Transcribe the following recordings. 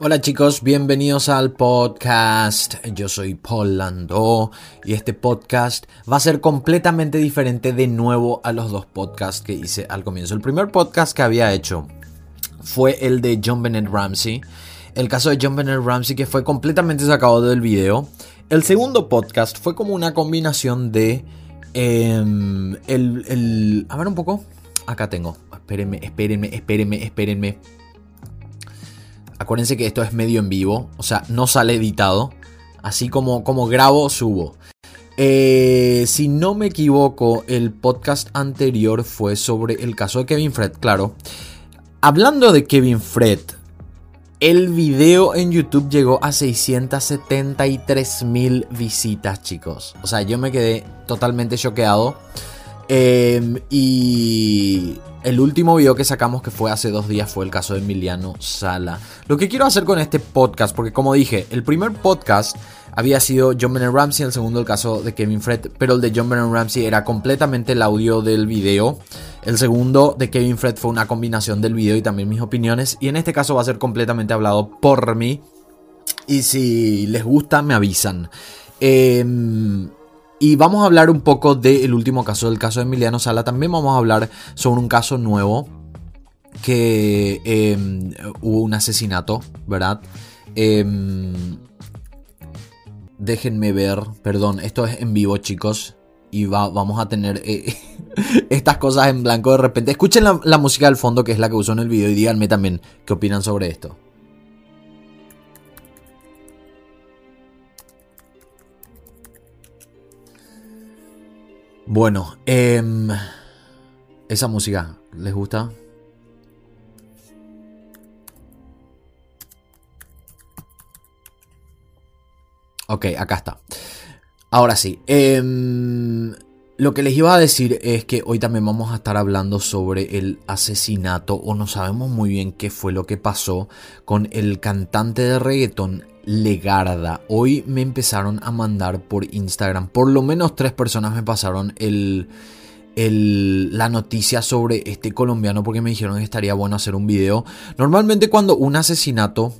Hola chicos, bienvenidos al podcast. Yo soy Paul Landó y este podcast va a ser completamente diferente de nuevo a los dos podcasts que hice al comienzo. El primer podcast que había hecho fue el de John Bennett Ramsey. El caso de John Bennett Ramsey que fue completamente sacado del video. El segundo podcast fue como una combinación de... Em, el, el... A ver un poco. Acá tengo. Espérenme, espérenme, espérenme, espérenme. Acuérdense que esto es medio en vivo, o sea, no sale editado. Así como, como grabo, subo. Eh, si no me equivoco, el podcast anterior fue sobre el caso de Kevin Fred, claro. Hablando de Kevin Fred, el video en YouTube llegó a 673 mil visitas, chicos. O sea, yo me quedé totalmente choqueado. Em, y el último video que sacamos, que fue hace dos días, fue el caso de Emiliano Sala. Lo que quiero hacer con este podcast, porque como dije, el primer podcast había sido John Bennett Ramsey, el segundo el caso de Kevin Fred, pero el de John Bennett Ramsey era completamente el audio del video. El segundo de Kevin Fred fue una combinación del video y también mis opiniones. Y en este caso va a ser completamente hablado por mí. Y si les gusta, me avisan. Eh, y vamos a hablar un poco del último caso, del caso de Emiliano Sala. También vamos a hablar sobre un caso nuevo que em, hubo un asesinato, ¿verdad? Em, déjenme ver, perdón, esto es en vivo chicos. Y vamos a tener eh, estas cosas en blanco de repente. Escuchen la, la música del fondo que es la que usó en el video y díganme también qué opinan sobre esto. Bueno, em, esa música, ¿les gusta? Ok, acá está. Ahora sí. Em, lo que les iba a decir es que hoy también vamos a estar hablando sobre el asesinato o no sabemos muy bien qué fue lo que pasó con el cantante de reggaeton Legarda. Hoy me empezaron a mandar por Instagram, por lo menos tres personas me pasaron la noticia sobre este colombiano porque me dijeron que estaría bueno hacer un video. Normalmente cuando un asesinato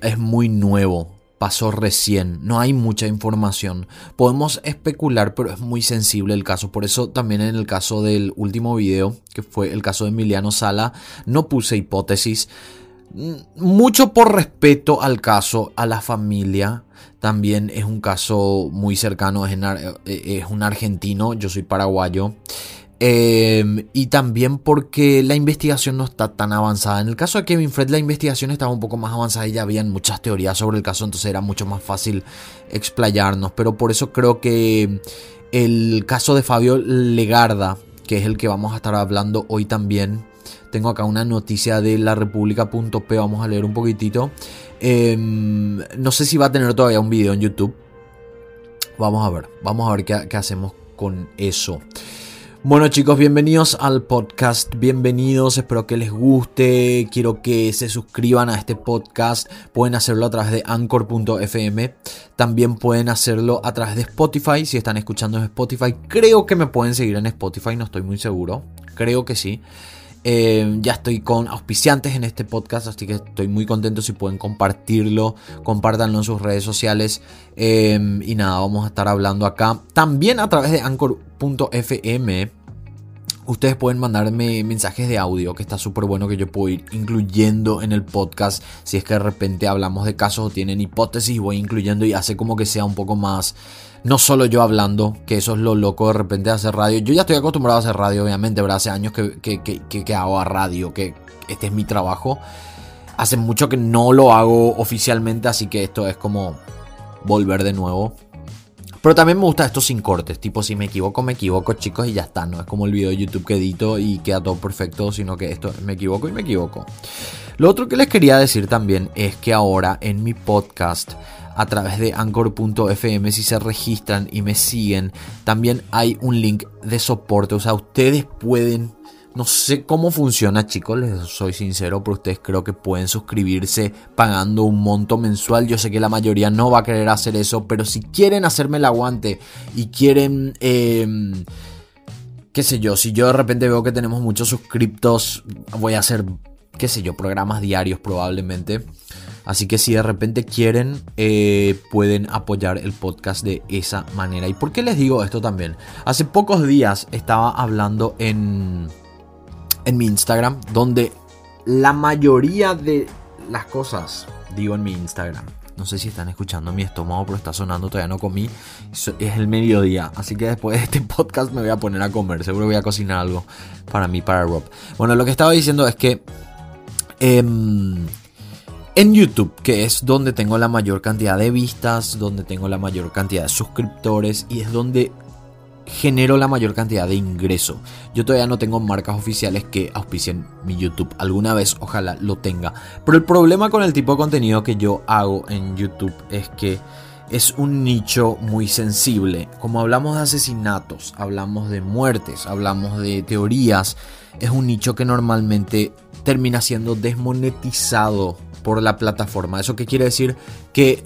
es muy nuevo, pasó recién, no hay mucha información. Podemos especular, pero es muy sensible el caso. Por eso también en el caso del último video, que fue el caso de Emiliano Sala, no puse hipótesis. Mucho por respeto al caso, a la familia. También es un caso muy cercano, es, eh, un argentino, yo soy paraguayo. Em, y también porque la investigación no está tan avanzada. En el caso de Kevin Fred la investigación estaba un poco más avanzada y ya habían muchas teorías sobre el caso, entonces era mucho más fácil explayarnos. Pero por eso creo que el caso de Fabio Legarda, que es el que vamos a estar hablando hoy también, tengo acá una noticia de la república.p, vamos a leer un poquitito. Em, no sé si va a tener todavía un video en YouTube. Vamos a ver, vamos a ver qué, qué hacemos con eso. Bueno chicos, bienvenidos al podcast, bienvenidos, espero que les guste, quiero que se suscriban a este podcast, pueden hacerlo a través de anchor.fm, también pueden hacerlo a través de Spotify, si están escuchando en Spotify, creo que me pueden seguir en Spotify, no estoy muy seguro, creo que sí. Eh, ya estoy con auspiciantes en este podcast, así que estoy muy contento si pueden compartirlo, compártanlo en sus redes sociales. Eh, y nada, vamos a estar hablando acá. También a través de anchor.fm. Ustedes pueden mandarme mensajes de audio, que está súper bueno que yo puedo ir incluyendo en el podcast. Si es que de repente hablamos de casos o tienen hipótesis, voy incluyendo y hace como que sea un poco más no solo yo hablando, que eso es lo loco de repente de hacer radio. Yo ya estoy acostumbrado a hacer radio, obviamente, ¿verdad? Hace años que, que, hago a radio, que este es mi trabajo. Hace mucho que no lo hago oficialmente, así que esto es como volver de nuevo. Pero también me gusta esto sin cortes, tipo si me equivoco, me equivoco chicos y ya está, no es como el video de YouTube que edito y queda todo perfecto, sino que esto me equivoco y me equivoco. Lo otro que les quería decir también es que ahora en mi podcast a través de anchor.fm si se registran y me siguen. También hay un link de soporte, o sea, ustedes pueden no sé cómo funciona, chicos, les soy sincero, pero ustedes creo que pueden suscribirse pagando un monto mensual. Yo sé que la mayoría no va a querer hacer eso, pero si quieren hacerme el aguante y quieren, em, qué sé yo, si yo de repente veo que tenemos muchos suscriptos, voy a hacer, qué sé yo, programas diarios probablemente. Así que si de repente quieren, eh, pueden apoyar el podcast de esa manera. ¿Y por qué les digo esto también? Hace pocos días estaba hablando en, en mi Instagram, donde la mayoría de las cosas, digo en mi Instagram, no sé si están escuchando mi estómago, pero está sonando, todavía no comí. Es el mediodía, así que después de este podcast me voy a poner a comer. Seguro voy a cocinar algo para mí, para Rob. Bueno, lo que estaba diciendo es que em, en YouTube, que es donde tengo la mayor cantidad de vistas, donde tengo la mayor cantidad de suscriptores y es donde genero la mayor cantidad de ingreso. Yo todavía no tengo marcas oficiales que auspicien mi YouTube. Alguna vez ojalá lo tenga. Pero el problema con el tipo de contenido que yo hago en YouTube es que es un nicho muy sensible. Como hablamos de asesinatos, hablamos de muertes, hablamos de teorías, es un nicho que normalmente termina siendo desmonetizado por la plataforma. ¿Eso qué quiere decir? Que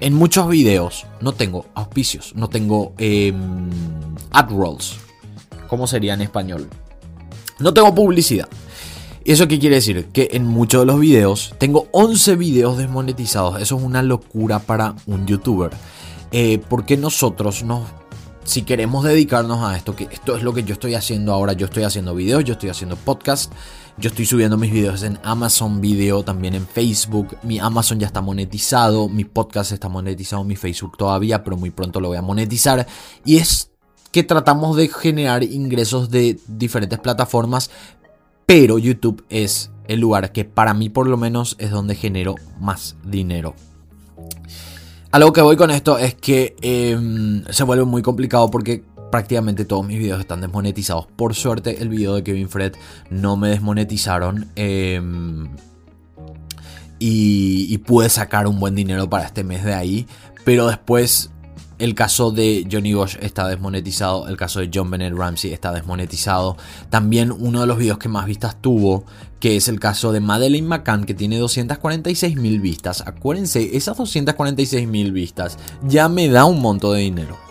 en muchos videos no tengo auspicios, no tengo eh, ad rolls. ¿Cómo sería en español? No tengo publicidad. ¿Y eso qué quiere decir? Que en muchos de los videos tengo 11 videos desmonetizados. Eso es una locura para un youtuber. Eh, porque nosotros nos si queremos dedicarnos a esto, que esto es lo que yo estoy haciendo ahora, yo estoy haciendo videos, yo estoy haciendo podcast, yo estoy subiendo mis videos en Amazon Video, también en Facebook, mi Amazon ya está monetizado, mi podcast está monetizado, mi Facebook todavía, pero muy pronto lo voy a monetizar y es que tratamos de generar ingresos de diferentes plataformas, pero YouTube es el lugar que para mí por lo menos es donde genero más dinero. A lo que voy con esto es que em, se vuelve muy complicado porque prácticamente todos mis videos están desmonetizados. Por suerte el video de Kevin Fred no me desmonetizaron. Em, y, y pude sacar un buen dinero para este mes de ahí. Pero después el caso de Johnny Bosch está desmonetizado. El caso de John Bennett Ramsey está desmonetizado. También uno de los videos que más vistas tuvo, que es el caso de Madeleine McCann, que tiene 246 mil vistas. Acuérdense, esas 246 mil vistas ya me da un monto de dinero.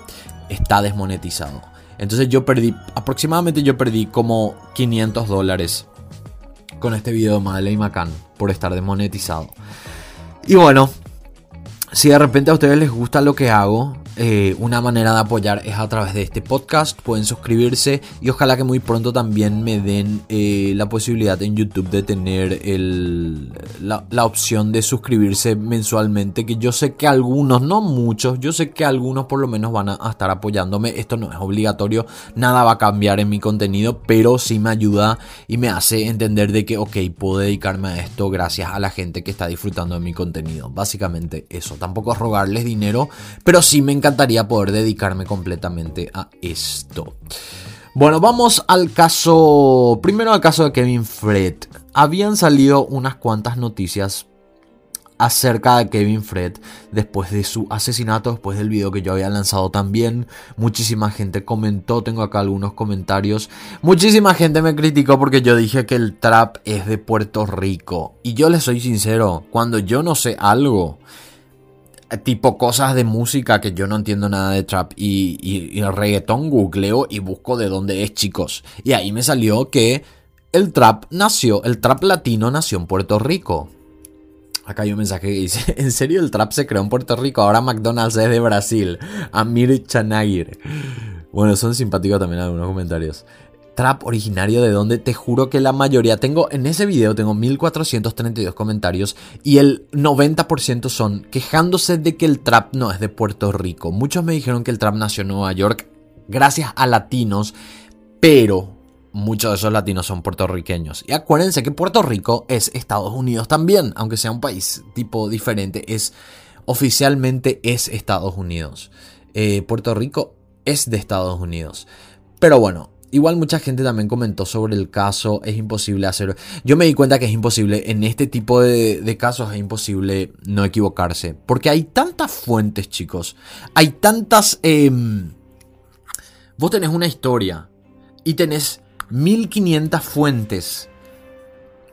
Está desmonetizado. Entonces yo perdí, aproximadamente yo perdí como 500 dólares con este video de Madeleine McCann por estar desmonetizado. Y bueno, si de repente a ustedes les gusta lo que hago, eh, una manera de apoyar es a través de este podcast. Pueden suscribirse y ojalá que muy pronto también me den eh, la posibilidad en YouTube de tener la, opción de suscribirse mensualmente. Que yo sé que algunos, no muchos, yo sé que algunos por lo menos van a, estar apoyándome. Esto no es obligatorio, nada va a cambiar en mi contenido, pero sí me ayuda y me hace entender de que, ok, puedo dedicarme a esto gracias a la gente que está disfrutando de mi contenido. Básicamente eso. Tampoco es rogarles dinero, pero sí me encanta encantaría poder dedicarme completamente a esto. Bueno, vamos al caso. Primero al caso de Kevin Fred. Habían salido unas cuantas noticias acerca de Kevin Fred después de su asesinato, después del video que yo había lanzado también. Muchísima gente comentó, tengo acá algunos comentarios. Muchísima gente me criticó porque yo dije que el trap es de Puerto Rico. Y yo les soy sincero, cuando yo no sé algo, tipo cosas de música que yo no entiendo nada de trap y, el reggaetón googleo y busco de dónde es chicos. Y ahí me salió que el trap nació, el trap latino nació en Puerto Rico. Acá hay un mensaje que dice, ¿en serio el trap se creó en Puerto Rico? Ahora McDonald's es de Brasil. Amir Chanagir. Bueno, son simpáticos también algunos comentarios trap originario de donde te juro que la mayoría, tengo en ese video tengo 1432 comentarios y el 90% son quejándose de que el trap no es de Puerto Rico. Muchos me dijeron que el trap nació en Nueva York gracias a latinos, pero muchos de esos latinos son puertorriqueños. Y acuérdense que Puerto Rico es Estados Unidos también, aunque sea un país tipo diferente, es oficialmente es Estados Unidos. Eh, Puerto Rico es de Estados Unidos. Pero bueno, Igual mucha gente también comentó sobre el caso, es imposible hacer... Yo me di cuenta que es imposible, en este tipo de, casos es imposible no equivocarse. Porque hay tantas fuentes, chicos. Hay tantas... Em, vos tenés una historia y tenés 1500 fuentes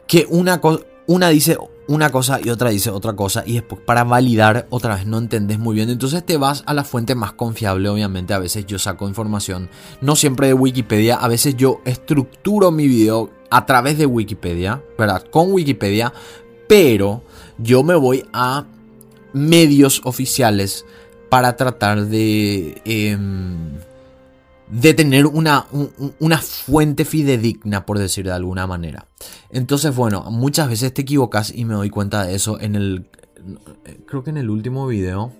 que una, una dice una cosa y otra dice otra cosa y después para validar otra vez no entendés muy bien. Entonces te vas a la fuente más confiable, obviamente a veces yo saco información, no siempre de Wikipedia, a veces yo estructuro mi video a través de Wikipedia, ¿verdad? Con Wikipedia, pero yo me voy a medios oficiales para tratar de, em, de tener una, una fuente fidedigna, por decir de alguna manera. Entonces, bueno, muchas veces te equivocas y me doy cuenta de eso en el... Creo que en el último video...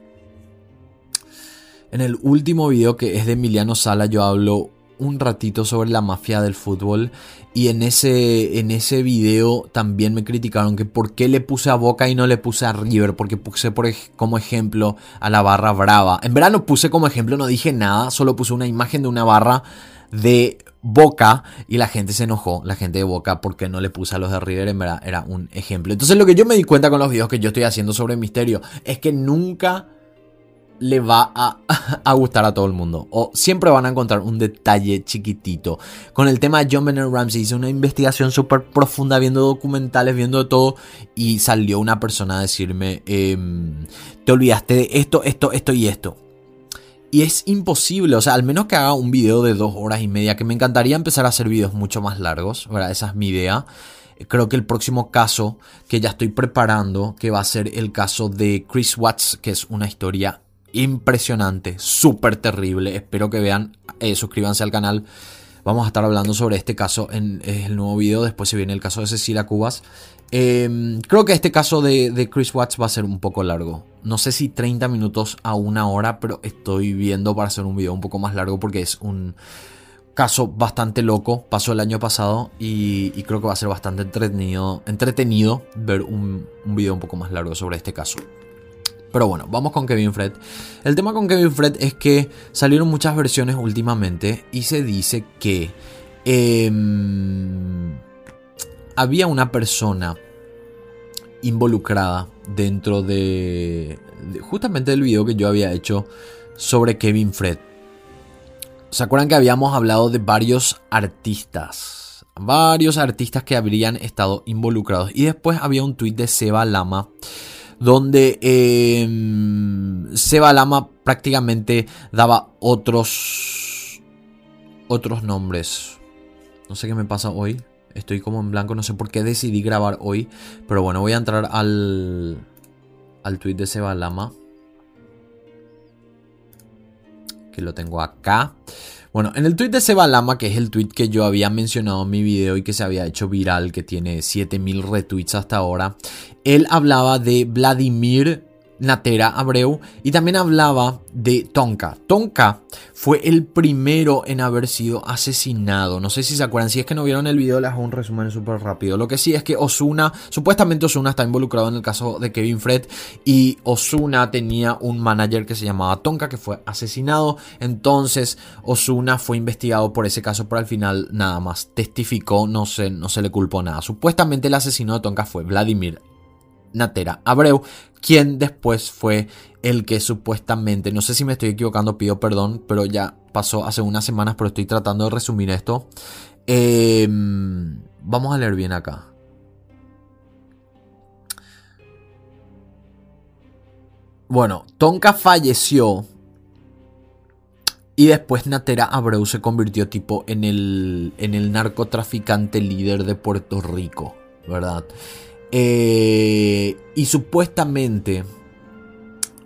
En el último video que es de Emiliano Sala yo hablo un ratito sobre la mafia del fútbol y en ese, en ese video también me criticaron que por qué le puse a Boca y no le puse a River, porque puse como ejemplo a la barra brava. En verdad no puse como ejemplo, no dije nada, solo puse una imagen de una barra de Boca y la gente se enojó, la gente de Boca, porque no le puse a los de River, en verdad era un ejemplo. Entonces lo que yo me di cuenta con los videos que yo estoy haciendo sobre Misterio es que nunca le va a, gustar a todo el mundo. O siempre van a encontrar un detalle chiquitito. Con el tema de John Bennett Ramsey hice una investigación súper profunda viendo documentales, viendo todo. Y salió una persona a decirme, em, te olvidaste de esto, esto, esto y esto. Y es imposible, o sea, al menos que haga un video de dos horas y media, que me encantaría empezar a hacer videos mucho más largos, ¿verdad? Esa es mi idea. Creo que el próximo caso que ya estoy preparando, que va a ser el caso de Chris Watts, que es una historia impresionante, súper terrible. Espero que vean, eh, suscríbanse al canal. Vamos a estar hablando sobre este caso en, el nuevo video. Después se viene el caso de Cecilia Cubas. Em, creo que este caso de, Chris Watts va a ser un poco largo. No sé si 30 minutos a una hora, pero estoy viendo para hacer un video un poco más largo porque es un caso bastante loco. Pasó el año pasado y, creo que va a ser bastante entretenido, ver un video un poco más largo sobre este caso. Pero bueno, vamos con Kevin Fred. El tema con Kevin Fred es que salieron muchas versiones últimamente y se dice que em, había una persona involucrada dentro de, justamente del video que yo había hecho sobre Kevin Fred. ¿Se acuerdan que habíamos hablado de varios artistas? Varios artistas que habrían estado involucrados. Y después había un tweet de Seba Lama donde em, Seba Lama prácticamente daba otros otros nombres. No sé qué me pasa hoy. Estoy como en blanco, no sé por qué decidí grabar hoy, pero bueno, voy a entrar al al tweet de Seba Lama. Que lo tengo acá. Bueno, en el tweet de Seba Lama, que es el tweet que yo había mencionado en mi video y que se había hecho viral, que tiene 7000 retweets hasta ahora, él hablaba de Vladimir Natera Abreu y también hablaba de Tonka. Tonka fue el primero en haber sido asesinado. No sé si se acuerdan, si es que no vieron el video les hago un resumen súper rápido. Lo que sí es que Osuna, supuestamente Osuna está involucrado en el caso de Kevin Fred y Osuna tenía un manager que se llamaba Tonka que fue asesinado. Entonces Osuna fue investigado por ese caso, pero al final nada más testificó, no se, no se le culpó nada. Supuestamente el asesino de Tonka fue Vladimir Natera Abreu, quien después fue el que supuestamente, no sé si me estoy equivocando, pido perdón, pero ya pasó hace unas semanas, pero estoy tratando de resumir esto. Em, vamos a leer bien acá. Bueno, Tonka falleció y después Natera Abreu se convirtió tipo en el, en el narcotraficante líder de Puerto Rico, ¿verdad? Eh, y supuestamente,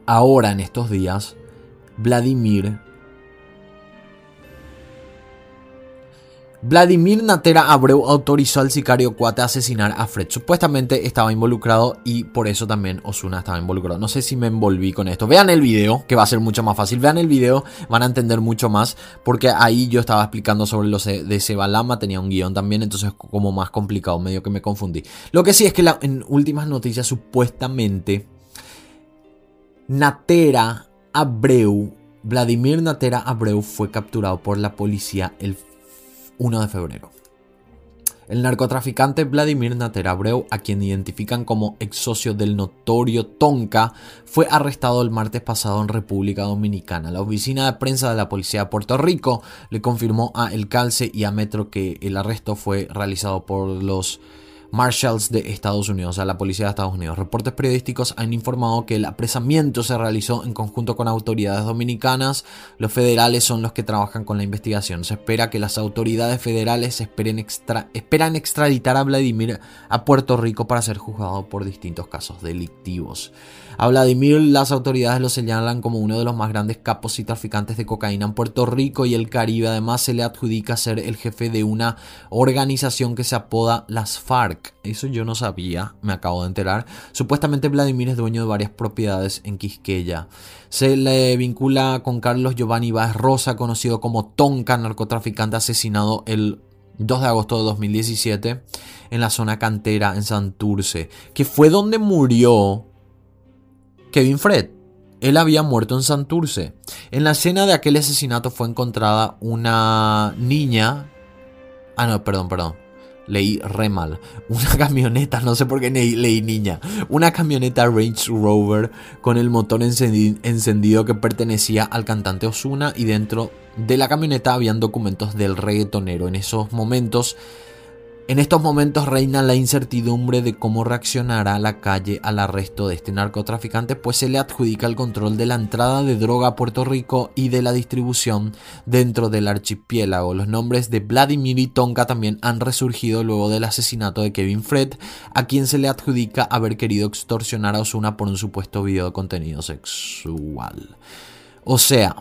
ahora en estos días, Vladimir Vladimir Natera Abreu autorizó al sicario Cuate a asesinar a Fred. Supuestamente estaba involucrado y por eso también Osuna estaba involucrado. No sé si me envolví con esto. Vean el video, que va a ser mucho más fácil. Vean el video, van a entender mucho más. Porque ahí yo estaba explicando sobre los de Sebalama. Tenía un guion también, entonces como más complicado, medio que me confundí. Lo que sí es que en últimas noticias, supuestamente, Natera Abreu, Vladimir Natera Abreu fue capturado por la policía el 1 de febrero. El narcotraficante Vladimir Naterabreu, a quien identifican como ex socio del notorio Tonka, fue arrestado el martes pasado en República Dominicana. La oficina de prensa de la Policía de Puerto Rico le confirmó a El Calce y a Metro que el arresto fue realizado por los Marshals de Estados Unidos, a la policía de Estados Unidos. Reportes periodísticos han informado que el apresamiento se realizó en conjunto con autoridades dominicanas. Los federales son los que trabajan con la investigación. Se espera que las autoridades federales esperen esperan extraditar a Vladimir a Puerto Rico para ser juzgado por distintos casos delictivos. A Vladimir las autoridades lo señalan como uno de los más grandes capos y traficantes de cocaína en Puerto Rico y el Caribe. Además se le adjudica ser el jefe de una organización que se apoda las FARC. Eso yo no sabía, me acabo de enterar. Supuestamente Vladimir es dueño de varias propiedades en Quisqueya. Se le vincula con Carlos Giovanni Vázquez Rosa, conocido como Tonka, narcotraficante asesinado el 2 de agosto de 2017 en la zona cantera en Santurce, que fue donde murió Kevin Fred. Él había muerto en Santurce. En la escena de aquel asesinato fue encontrada una niña. Ah, no, perdón, perdón. Leí re mal. Una camioneta, no sé por qué leí, niña. Una camioneta Range Rover con el motor encendido que pertenecía al cantante Osuna y dentro de la camioneta habían documentos del reggaetonero. En esos momentos en estos momentos reina la incertidumbre de cómo reaccionará la calle al arresto de este narcotraficante, pues se le adjudica el control de la entrada de droga a Puerto Rico y de la distribución dentro del archipiélago. Los nombres de Vladimir y Tonka también han resurgido luego del asesinato de Kevin Fred, a quien se le adjudica haber querido extorsionar a Osuna por un supuesto video de contenido sexual. O sea,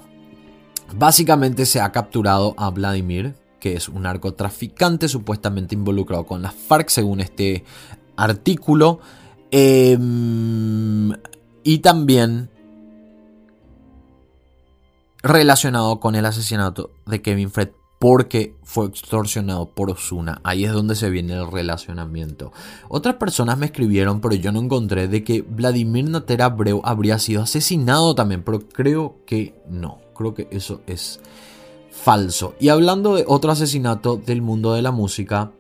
básicamente se ha capturado a Vladimir, que es un narcotraficante supuestamente involucrado con las FARC, según este artículo. Em, y también relacionado con el asesinato de Kevin Fred porque fue extorsionado por Osuna. Ahí es donde se viene el relacionamiento. Otras personas me escribieron, pero yo no encontré de que Vladimir Natera Abreu habría sido asesinado también, pero creo que no. Creo que eso es falso. Y hablando de otro asesinato del mundo de la música,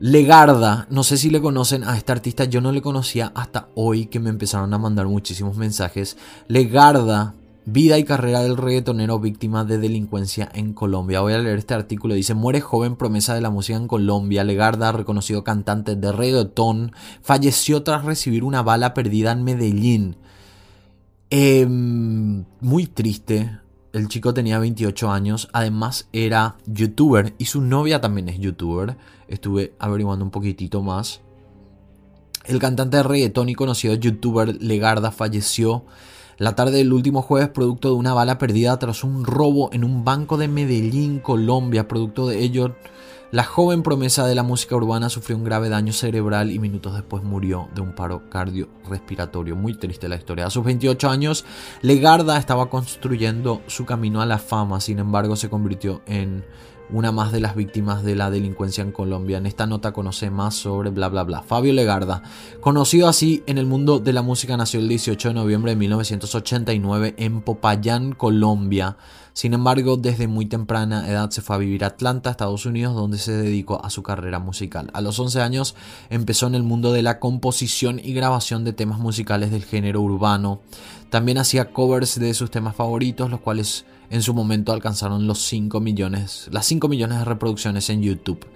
Legarda, no sé si le conocen a este artista, yo no le conocía hasta hoy que me empezaron a mandar muchísimos mensajes. Legarda, vida y carrera del reggaetonero víctima de delincuencia en Colombia. Voy a leer este artículo, dice, muere joven promesa de la música en Colombia. Legarda, reconocido cantante de reggaetón, falleció tras recibir una bala perdida en Medellín. Em, muy triste, el chico tenía 28 años, además era youtuber y su novia también es youtuber. Estuve averiguando un poquitito más. El cantante de reggaetón y conocido youtuber Legarda falleció la tarde del último jueves producto de una bala perdida tras un robo en un banco de Medellín, Colombia. Producto de ello, la joven promesa de la música urbana sufrió un grave daño cerebral y minutos después murió de un paro cardiorrespiratorio. Muy triste la historia. A sus 28 años, Legarda estaba construyendo su camino a la fama, sin embargo se convirtió en una más de las víctimas de la delincuencia en Colombia. En esta nota conoce más sobre bla bla bla. Fabio Legarda, conocido así en el mundo de la música, nació el 18 de noviembre de 1989 en Popayán, Colombia. Sin embargo, desde muy temprana edad se fue a vivir a Atlanta, Estados Unidos, donde se dedicó a su carrera musical. A los 11 años empezó en el mundo de la composición y grabación de temas musicales del género urbano. También hacía covers de sus temas favoritos, los cuales en su momento alcanzaron los 5 millones, las 5 millones de reproducciones en YouTube.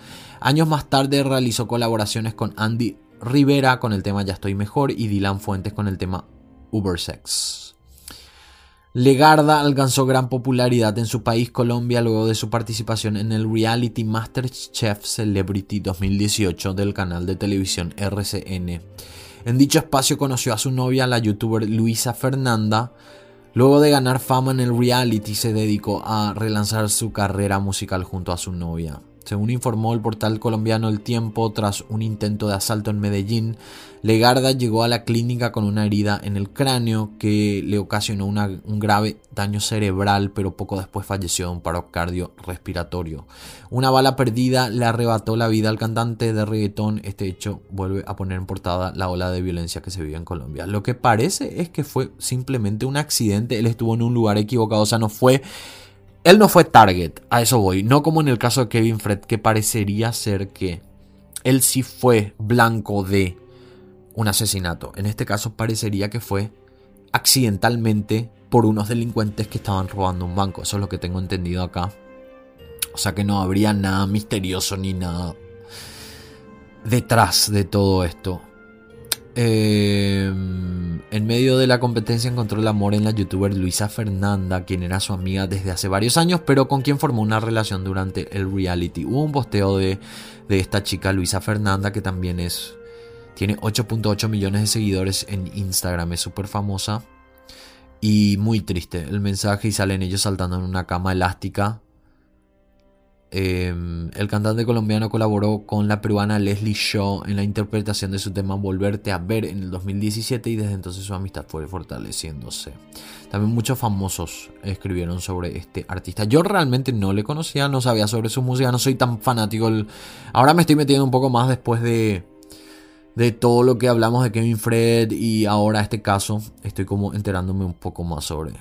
Años más tarde realizó colaboraciones con Andy Rivera con el tema Ya estoy mejor y Dylan Fuentes con el tema Uber Sex. Legarda alcanzó gran popularidad en su país Colombia luego de su participación en el reality MasterChef Celebrity 2018 del canal de televisión RCN. En dicho espacio conoció a su novia, la youtuber Luisa Fernanda. Luego de ganar fama en el reality se dedicó a relanzar su carrera musical junto a su novia. Según informó el portal colombiano El Tiempo, tras un intento de asalto en Medellín, Legarda llegó a la clínica con una herida en el cráneo que le ocasionó un grave daño cerebral, pero poco después falleció de un paro cardiorrespiratorio. Una bala perdida le arrebató la vida al cantante de reggaetón. Este hecho vuelve a poner en portada la ola de violencia que se vive en Colombia. Lo que parece es que fue simplemente un accidente. Él estuvo en un lugar equivocado, o sea, no fue él no fue target, a eso voy. No como en el caso de Kevin Fred, que parecería ser que él sí fue blanco de un asesinato. En este caso parecería que fue accidentalmente por unos delincuentes que estaban robando un banco. Eso es lo que tengo entendido acá. O sea que no habría nada misterioso ni nada detrás de todo esto. Em, en medio de la competencia encontró el amor en la youtuber Luisa Fernanda, quien era su amiga desde hace varios años, pero con quien formó una relación durante el reality. Hubo un posteo de, de esta chica Luisa Fernanda, que también es. Tiene 8.8 millones de seguidores en Instagram, es súper famosa. Y muy triste el mensaje y salen ellos saltando en una cama elástica Em, el cantante colombiano colaboró con la peruana Leslie Shaw en la interpretación de su tema Volverte a ver en el 2017 y desde entonces su amistad fue fortaleciéndose. También muchos famosos escribieron sobre este artista. Yo realmente no le conocía, no sabía sobre su música, no soy tan fanático. Ahora me estoy metiendo un poco más después de, de todo lo que hablamos de Kevin Fred y ahora este caso. Estoy como enterándome un poco más sobre,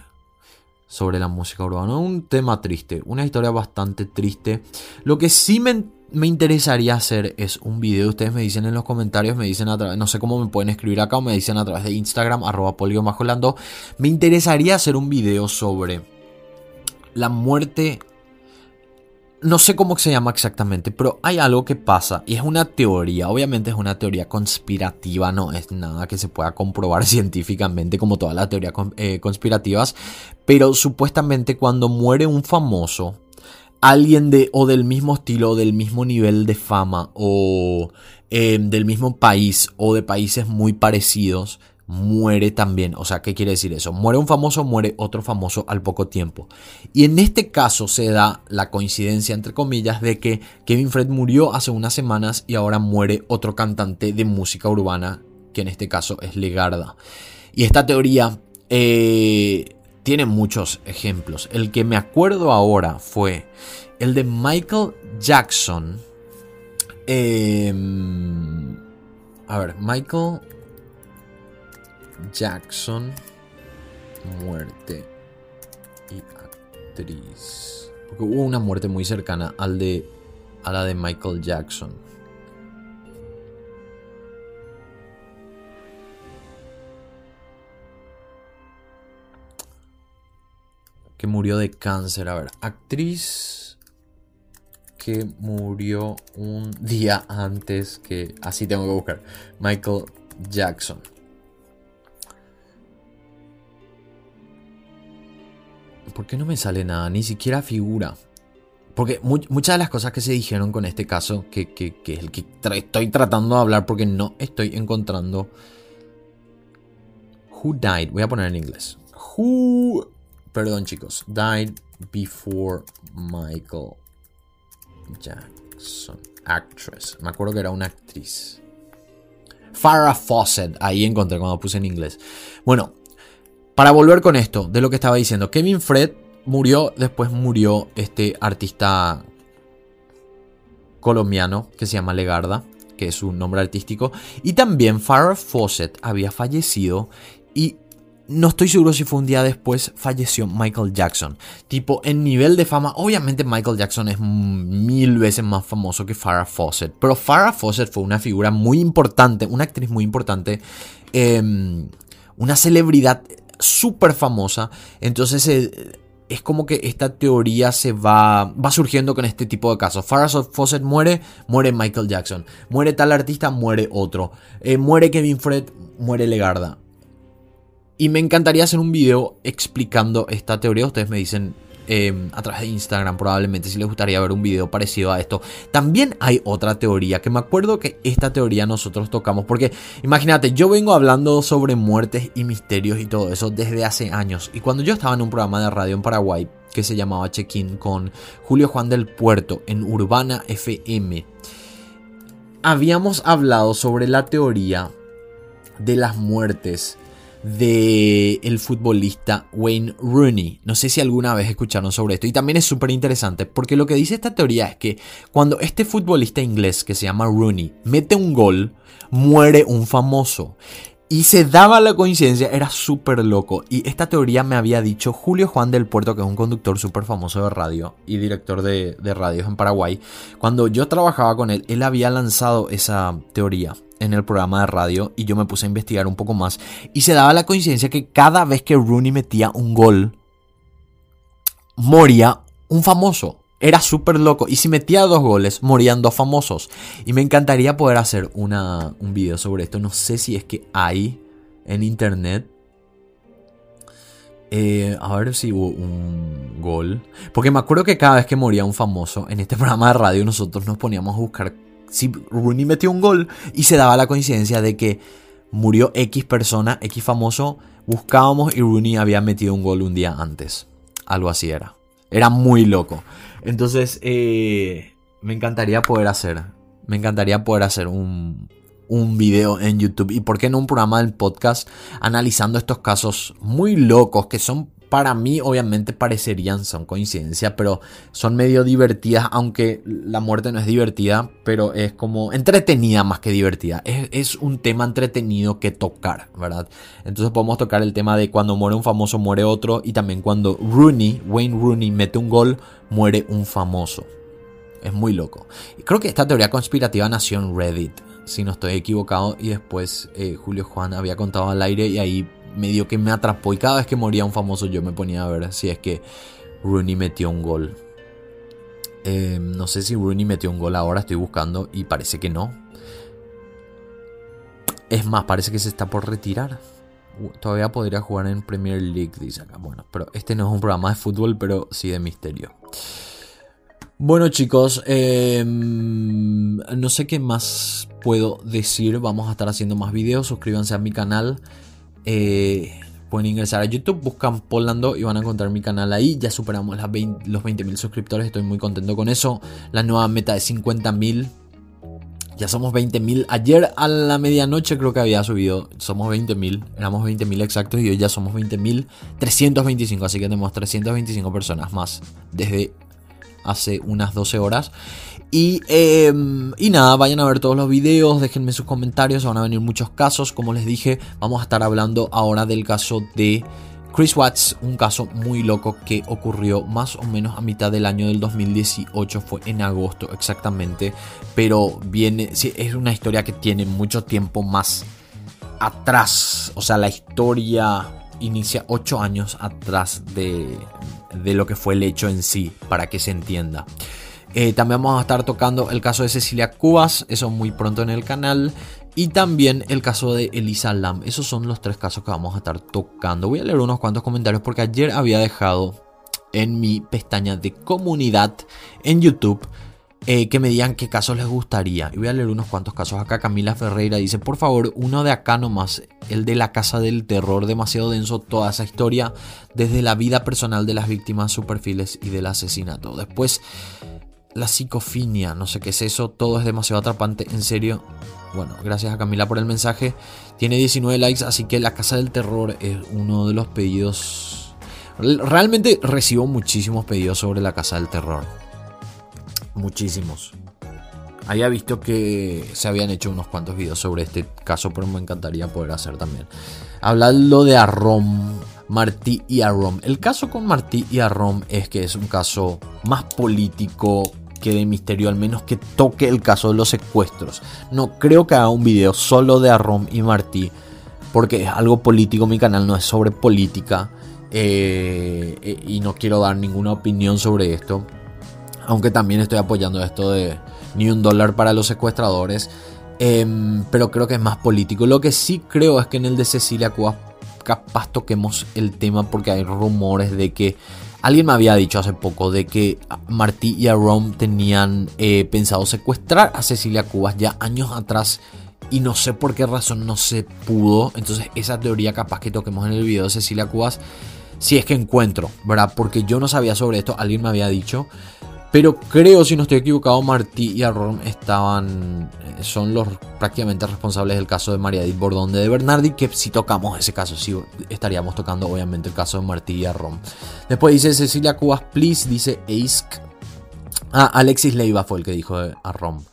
sobre la música urbana. Un tema triste, una historia bastante triste. Lo que sí me, interesaría hacer es un video. Ustedes me dicen en los comentarios, me dicen a través, no sé cómo me pueden escribir acá o me dicen a través de Instagram, arroba Me interesaría hacer un video sobre la muerte no sé cómo se llama exactamente, pero hay algo que pasa y es una teoría, obviamente es una teoría conspirativa, no es nada que se pueda comprobar científicamente como todas las teorías eh, conspirativas, pero supuestamente cuando muere un famoso, alguien de o del mismo estilo, o del mismo nivel de fama o eh, del mismo país o de países muy parecidos, muere también. O sea, ¿qué quiere decir eso? Muere un famoso, muere otro famoso al poco tiempo. Y en este caso se da la coincidencia, entre comillas, de que Kevin Fred murió hace unas semanas y ahora muere otro cantante de música urbana, que en este caso es Legarda. Y esta teoría eh, tiene muchos ejemplos. El que me acuerdo ahora fue el de Michael Jackson. Em, a ver, Michael Jackson, muerte y actriz. Porque hubo una muerte muy cercana al de, a la de Michael Jackson. Que murió de cáncer. A ver, actriz que murió un día antes que... Así tengo que buscar. Michael Jackson. ¿Por qué no me sale nada? Ni siquiera figura. Porque muchas de las cosas que se dijeron con este caso, que, es el que estoy tratando de hablar porque no estoy encontrando. Who died? Voy a poner en inglés. Who. Perdón, chicos. Died before Michael Jackson. Actress. Me acuerdo que era una actriz. Farrah Fawcett. Ahí encontré cuando puse en inglés. Bueno, para volver con esto, de lo que estaba diciendo, Kevin Fred murió, después murió este artista colombiano que se llama Legarda, que es su nombre artístico, y también Farrah Fawcett había fallecido y no estoy seguro si fue un día después falleció Michael Jackson. Tipo, en nivel de fama, obviamente Michael Jackson es mil veces más famoso que Farrah Fawcett. Pero Farrah Fawcett fue una figura muy importante, una actriz muy importante, em, una celebridad súper famosa. Entonces eh, es como que esta teoría se va, va surgiendo con este tipo de casos. Farrah Fawcett muere, muere Michael Jackson. Muere tal artista, muere otro. Eh, muere Kevin Fred, muere Legarda. Y me encantaría hacer un video explicando esta teoría. Ustedes me dicen Em, a través de Instagram probablemente si les gustaría ver un video parecido a esto. También hay otra teoría que me acuerdo que esta teoría nosotros tocamos porque imagínate, yo vengo hablando sobre muertes y misterios y todo eso desde hace años y cuando yo estaba en un programa de radio en Paraguay que se llamaba Check-in con Julio Juan del Puerto en Urbana FM, habíamos hablado sobre la teoría de las muertes de el futbolista Wayne Rooney. No sé si alguna vez escucharon sobre esto y también es súper interesante porque lo que dice esta teoría es que cuando este futbolista inglés que se llama Rooney mete un gol, muere un famoso. Y se daba la coincidencia, era súper loco. Y esta teoría me había dicho Julio Juan del Puerto, que es un conductor súper famoso de radio y director de, de radios en Paraguay. Cuando yo trabajaba con él, él había lanzado esa teoría en el programa de radio y yo me puse a investigar un poco más. Y se daba la coincidencia que cada vez que Rooney metía un gol, moría un famoso. Era súper loco. Y si metía dos goles, morían dos famosos. Y me encantaría poder hacer una, un video sobre esto. No sé si es que hay en internet. Eh, a ver si hubo un gol. Porque me acuerdo que cada vez que moría un famoso en este programa de radio, nosotros nos poníamos a buscar si Rooney metió un gol y se daba la coincidencia de que murió X persona, X famoso. Buscábamos y Rooney había metido un gol un día antes. Algo así era. Era muy loco. Entonces, eh, me encantaría poder hacer. Me encantaría poder hacer un, un video en YouTube. Y por qué no un programa del podcast analizando estos casos muy locos que son para mí obviamente parecerían, son coincidencias, pero son medio divertidas, aunque la muerte no es divertida, pero es como entretenida más que divertida. Es, un tema entretenido que tocar, ¿verdad? Entonces podemos tocar el tema de cuando muere un famoso, muere otro, y también cuando Rooney, Wayne Rooney, mete un gol, muere un famoso. Es muy loco. Creo que esta teoría conspirativa nació en Reddit, si no estoy equivocado, y después eh, Julio Juan había contado al aire y ahí medio que me atrapó y cada vez que moría un famoso yo me ponía a ver si es que Rooney metió un gol. Eh, no sé si Rooney metió un gol ahora, estoy buscando y parece que no. Es más, parece que se está por retirar. Todavía podría jugar en Premier League, dice acá. Bueno, pero este no es un programa de fútbol, pero sí de misterio. Bueno chicos, eh, no sé qué más puedo decir. Vamos a estar haciendo más videos. Suscríbanse a mi canal. Eh, pueden ingresar a YouTube, buscan Polando y van a encontrar mi canal ahí. Ya superamos los 20.000 suscriptores, estoy muy contento con eso. La nueva meta es 50.000. Ya somos 20.000. Ayer a la medianoche creo que había subido. Somos 20.000. Éramos 20.000 exactos y hoy ya somos 20.325. Así que tenemos 325 personas más desde hace unas 12 horas. Em, y, nada, vayan a ver todos los videos, déjenme sus comentarios, van a venir muchos casos. Como les dije, vamos a estar hablando ahora del caso de Chris Watts, un caso muy loco que ocurrió más o menos a mitad del año del 2018, fue en agosto exactamente, pero viene, es una historia que tiene mucho tiempo más atrás, o sea, la historia inicia 8 años atrás de, de lo que fue el hecho en sí, para que se entienda. Eh, también vamos a estar tocando el caso de Cecilia Cubas, eso muy pronto en el canal. Y también el caso de Elisa Lam. Esos son los tres casos que vamos a estar tocando. Voy a leer unos cuantos comentarios porque ayer había dejado en mi pestaña de comunidad en YouTube eh, que me digan qué casos les gustaría. Y voy a leer unos cuantos casos. Acá Camila Ferreira dice, por favor, uno de acá nomás, el de la casa del terror, demasiado denso toda esa historia, desde la vida personal de las víctimas, su perfiles y del asesinato. Después la psicofinia, no sé qué es eso, todo es demasiado atrapante, en serio. Bueno, gracias a Camila por el mensaje. Tiene 19 likes, así que La Casa del Terror es uno de los pedidos. Realmente recibo muchísimos pedidos sobre La Casa del Terror. Muchísimos. Había visto que se habían hecho unos cuantos videos sobre este caso, pero me encantaría poder hacer también. Hablando de Arrom, Martí y Arrom. El caso con Martí y Arrom es que es un caso más político, que de misterio, al menos que toque el caso de los secuestros. No creo que haga un video solo de Arrom y Martí, porque es algo político, mi canal no es sobre política eh, eh, y no quiero dar ninguna opinión sobre esto. Aunque también estoy apoyando esto de ni un dólar para los secuestradores. Em, pero creo que es más político. Lo que sí creo es que en el de Cecilia Cuba capaz toquemos el tema porque hay rumores de que Alguien me había dicho hace poco de que Martí y Arom tenían eh, pensado secuestrar a Cecilia Cubas ya años atrás y no sé por qué razón no se pudo. Entonces esa teoría capaz que toquemos en el video de Cecilia Cubas, si es que encuentro, ¿verdad? Porque yo no sabía sobre esto, alguien me había dicho. Pero creo, si no estoy equivocado, Martí y Arrom estaban. Eh, son los prácticamente responsables del caso de María Edith Bordón de Bernardi. Que si tocamos ese caso, sí estaríamos tocando, obviamente, el caso de Martí y Arrom. Después dice Cecilia Cubas, please, dice Eisk. Ah, Alexis Leiva fue el que dijo Arrom.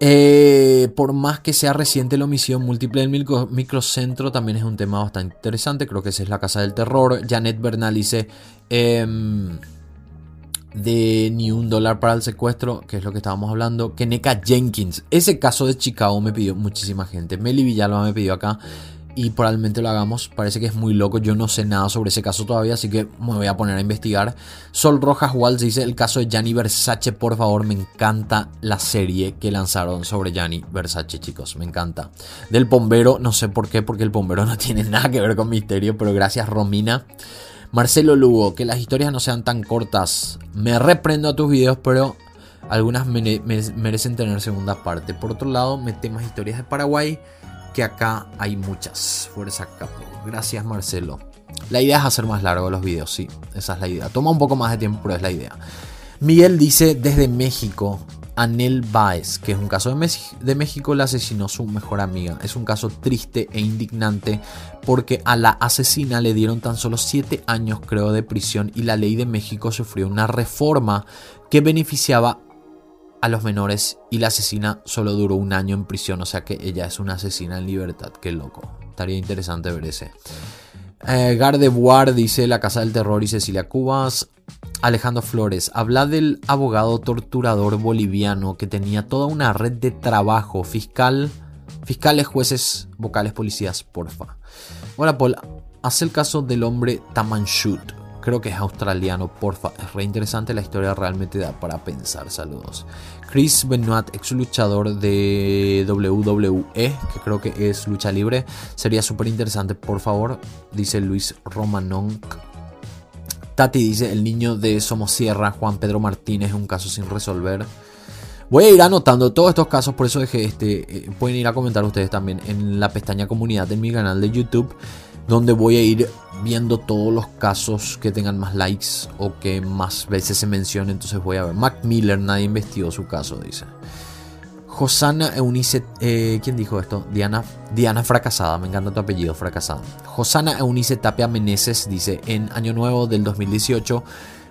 Eh, por más que sea reciente la omisión múltiple del microcentro, también es un tema bastante interesante. Creo que esa es la casa del terror. Janet Bernal dice. Em, de ni un dólar para el secuestro, que es lo que estábamos hablando. Que Jenkins, ese caso de Chicago me pidió muchísima gente. Meli Villalba me pidió acá. y probablemente lo hagamos. Parece que es muy loco. Yo no sé nada sobre ese caso todavía, así que me voy a poner a investigar. Sol Rojas Waltz dice el caso de Gianni Versace, por favor. Me encanta la serie que lanzaron sobre Gianni Versace, chicos. Me encanta. Del bombero, no sé por qué, porque el bombero no tiene nada que ver con misterio, pero gracias Romina. Marcelo Lugo, que las historias no sean tan cortas. Me reprendo a tus videos, pero algunas merecen tener segunda parte. Por otro lado, metemos historias de Paraguay que acá hay muchas. Fuerza capo. Gracias Marcelo. La idea es hacer más largo los videos, sí, esa es la idea. Toma un poco más de tiempo, pero es la idea. Miguel dice desde México, Anel Baez, que es un caso de, México, le asesinó su mejor amiga. Es un caso triste e indignante porque a la asesina le dieron tan solo 7 años, creo, de prisión y la ley de México sufrió una reforma que beneficiaba a los menores y la asesina solo duró un año en prisión, o sea que ella es una asesina en libertad, qué loco. Estaría interesante ver ese. Eh, Gardeboir dice La Casa del Terror y Cecilia Cubas. Alejandro Flores, habla del abogado torturador boliviano que tenía toda una red de trabajo, fiscal, fiscales, jueces, vocales, policías, porfa. Hola Paul, hace el caso del hombre Tamanshut creo que es australiano, porfa. Es re interesante la historia, realmente da para pensar. Saludos. Chris Benoit, ex luchador de WWE, que creo que es lucha libre. Sería súper interesante, por favor. Dice Luis Romanón. Tati dice: El niño de Somosierra, Juan Pedro Martínez, un caso sin resolver. Voy a ir anotando todos estos casos, por eso dejé este. Eh, pueden ir a comentar ustedes también en la pestaña comunidad de mi canal de YouTube donde voy a ir viendo todos los casos que tengan más likes o que más veces se mencionen. Entonces voy a ver. Mac Miller, nadie investigó su caso, dice. Josana Eunice, eh, ¿quién dijo esto? Diana, Diana Fracasada, me encanta tu apellido, Fracasada. Josana Eunice Tapia Meneses dice, en Año Nuevo del 2018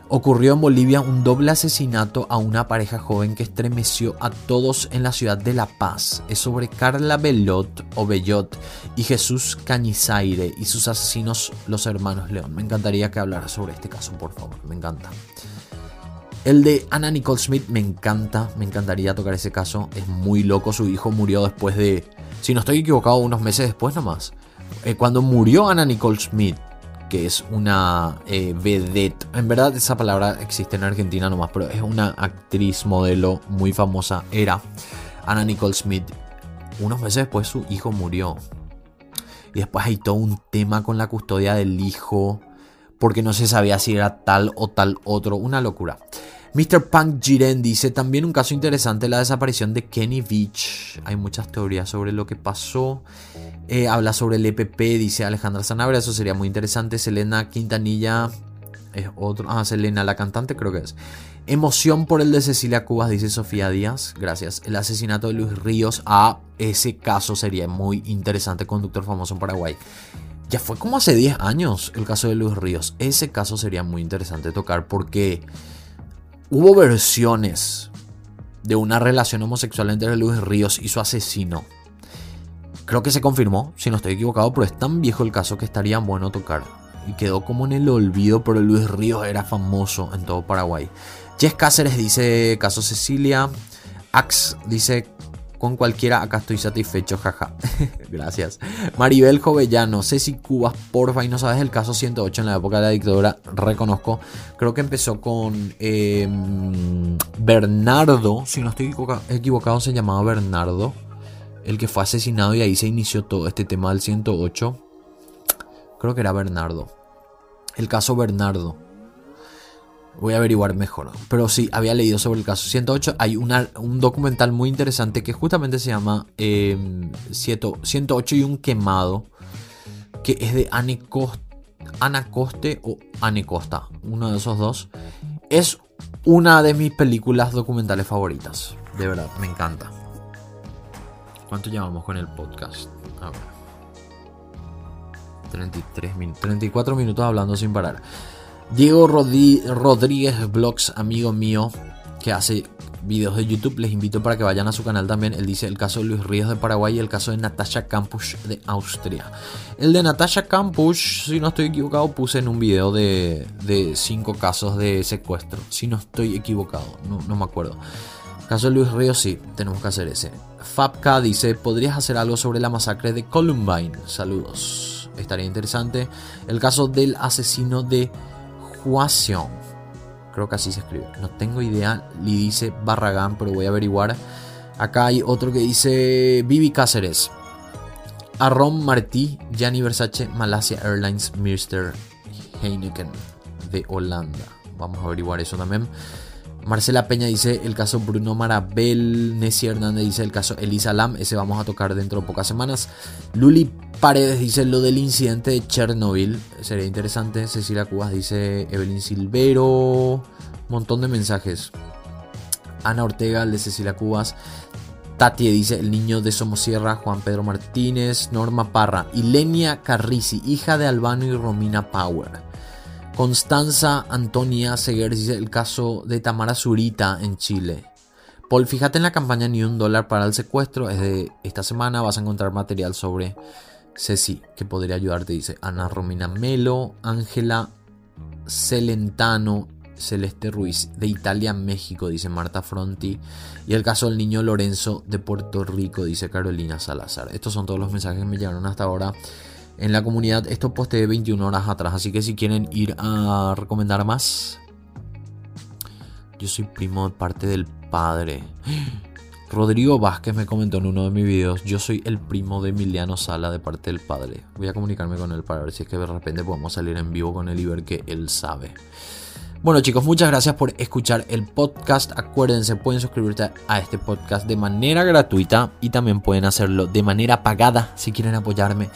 Ocurrió en Bolivia un doble asesinato a una pareja joven que estremeció a todos en la ciudad de La Paz. Es sobre Carla Belot o Bellot y Jesús Cañizaire y sus asesinos, los hermanos León. Me encantaría que hablara sobre este caso, por favor. Me encanta. El de Anna Nicole Smith me encanta, me encantaría tocar ese caso. Es muy loco, su hijo murió después de, si no estoy equivocado, unos meses después nomás. Eh, cuando murió Anna Nicole Smith, que es una eh, vedette. En verdad esa palabra existe en Argentina nomás, pero es una actriz modelo muy famosa. Era Anna Nicole Smith. Unos meses después su hijo murió. Y después hay todo un tema con la custodia del hijo. Porque no se sabía si era tal o tal otro. Una locura. Mr. Punk Jiren dice también un caso interesante, la desaparición de Kenny Beach. Hay muchas teorías sobre lo que pasó. Eh, habla sobre el EPP, dice Alejandra Sanabria, eso sería muy interesante. Selena Quintanilla es otro. Ah, Selena, la cantante creo que es. Emoción por el de Cecilia Cubas, dice Sofía Díaz. Gracias. El asesinato de Luis Ríos. Ah, ese caso sería muy interesante. Conductor famoso en Paraguay. Ya fue como hace 10 años el caso de Luis Ríos. Ese caso sería muy interesante tocar porque Hubo versiones de una relación homosexual entre Luis Ríos y su asesino. Creo que se confirmó, si no estoy equivocado, pero es tan viejo el caso que estaría bueno tocar. Y quedó como en el olvido, pero Luis Ríos era famoso en todo Paraguay. Jess Cáceres dice caso Cecilia. Ax dice con cualquiera acá estoy satisfecho, jaja. Gracias. Maribel Jovellano, Ceci Cubas, porfa, y no sabes el caso 108 en la época de la dictadura, reconozco. Creo que empezó con em, Bernardo, si no estoy equivocado, se llamaba Bernardo, el que fue asesinado y ahí se inició todo este tema del 108. Creo que era Bernardo. El caso Bernardo. Voy a averiguar mejor. Pero sí, había leído sobre el caso 108. Hay un documental muy interesante que justamente se llama 108 em, y un quemado. Que es de Ana Coste o Anne Costa. Uno de esos dos. Es una de mis películas documentales favoritas. De verdad, me encanta. ¿Cuánto llevamos con el podcast? A ver. 33 minutos. 34 minutos hablando sin parar. Diego Rodríguez Blogs, amigo mío, que hace videos de YouTube, les invito para que vayan a su canal también. Él dice el caso de Luis Ríos de Paraguay y el caso de Natasha Campus de Austria. El de Natasha Campus, si no estoy equivocado, puse en un video de, cinco casos de secuestro. Si no estoy equivocado, no, no me acuerdo. Caso Luis Ríos, sí, tenemos que hacer ese. Fabka dice, ¿podrías hacer algo sobre la masacre de Columbine? Saludos. Estaría interesante. El caso del asesino de Creo que así se escribe. No tengo idea. Le dice Barragán, pero voy a averiguar. Acá hay otro que dice Vivi Cáceres. Aron Martí, Gianni Versace, Malasia Airlines, Mr. Heineken de Holanda. Vamos a averiguar eso también. Marcela Peña dice el caso Bruno Marabel. Nessie Hernández dice el caso Elisa Lam. Ese vamos a tocar dentro de pocas semanas. Luli Paredes dice lo del incidente de Chernobyl. Sería interesante. Cecilia Cubas dice Evelyn Silvero. Montón de mensajes. Ana Ortega, de Cecilia Cubas. Tati dice el niño de Somosierra, Juan Pedro Martínez, Norma Parra, Ilenia Carrisi, hija de Albano y Romina Power. Constanza Antonia Seguer dice el caso de Tamara Zurita en Chile. Paul, fíjate en la campaña Ni un dólar para el secuestro. Es de esta semana. Vas a encontrar material sobre Ceci que podría ayudarte. Dice Ana Romina Melo, Ángela Celentano, Celeste Ruiz de Italia, México, dice Marta Fronti. Y el caso del niño Lorenzo de Puerto Rico, dice Carolina Salazar. Estos son todos los mensajes que me llegaron hasta ahora en la comunidad. Esto posteé 21 horas atrás, así que si quieren ir a recomendar más, yo soy primo de parte del padre. Rodrigo Vázquez me comentó en uno de mis videos, yo soy el primo de Emiliano Sala de parte del padre. Voy a comunicarme con él para ver si es que de repente podemos salir en vivo con él y ver que él sabe. Bueno chicos, muchas gracias por escuchar el podcast. Acuérdense, pueden suscribirse a este podcast de manera gratuita y también pueden hacerlo de manera pagada si quieren apoyarme.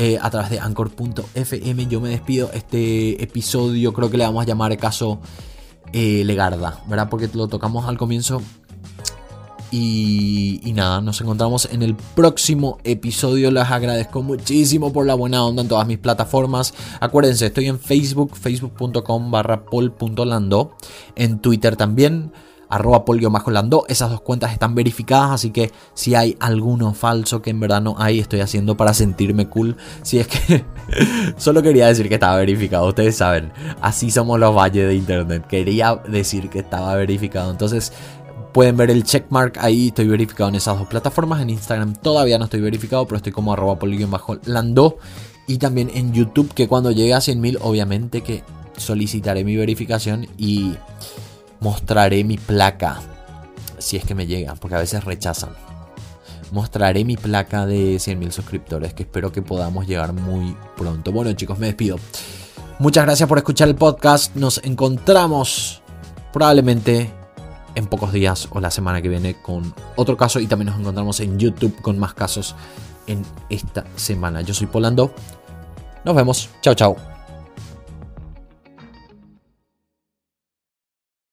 Eh, a través de anchor.fm. Yo me despido. Este episodio creo que le vamos a llamar caso eh, Legarda, ¿verdad? Porque lo tocamos al comienzo. Y, y, nada, nos encontramos en el próximo episodio. Les agradezco muchísimo por la buena onda en todas mis plataformas. Acuérdense, estoy en Facebook, facebook.com barra pol.lando. En Twitter también arroba polio-lando. Esas dos cuentas están verificadas, así que si hay alguno falso que en verdad no hay, estoy haciendo para sentirme cool. Si es que solo quería decir que estaba verificado, ustedes saben, así somos los valles de internet. Quería decir que estaba verificado, entonces pueden ver el checkmark ahí, estoy verificado en esas dos plataformas. En Instagram todavía no estoy verificado, pero estoy como arroba polio-lando. Y también en YouTube, que cuando llegue a 100.000, obviamente que solicitaré mi verificación y mostraré mi placa. Si es que me llega, porque a veces rechazan. Mostraré mi placa de 100.000 suscriptores, que espero que podamos llegar muy pronto. Bueno chicos, me despido. Muchas gracias por escuchar el podcast. Nos encontramos probablemente en pocos días o la semana que viene con otro caso y también nos encontramos en YouTube con más casos en esta semana. Yo soy Polando. Nos vemos. Chao, chao.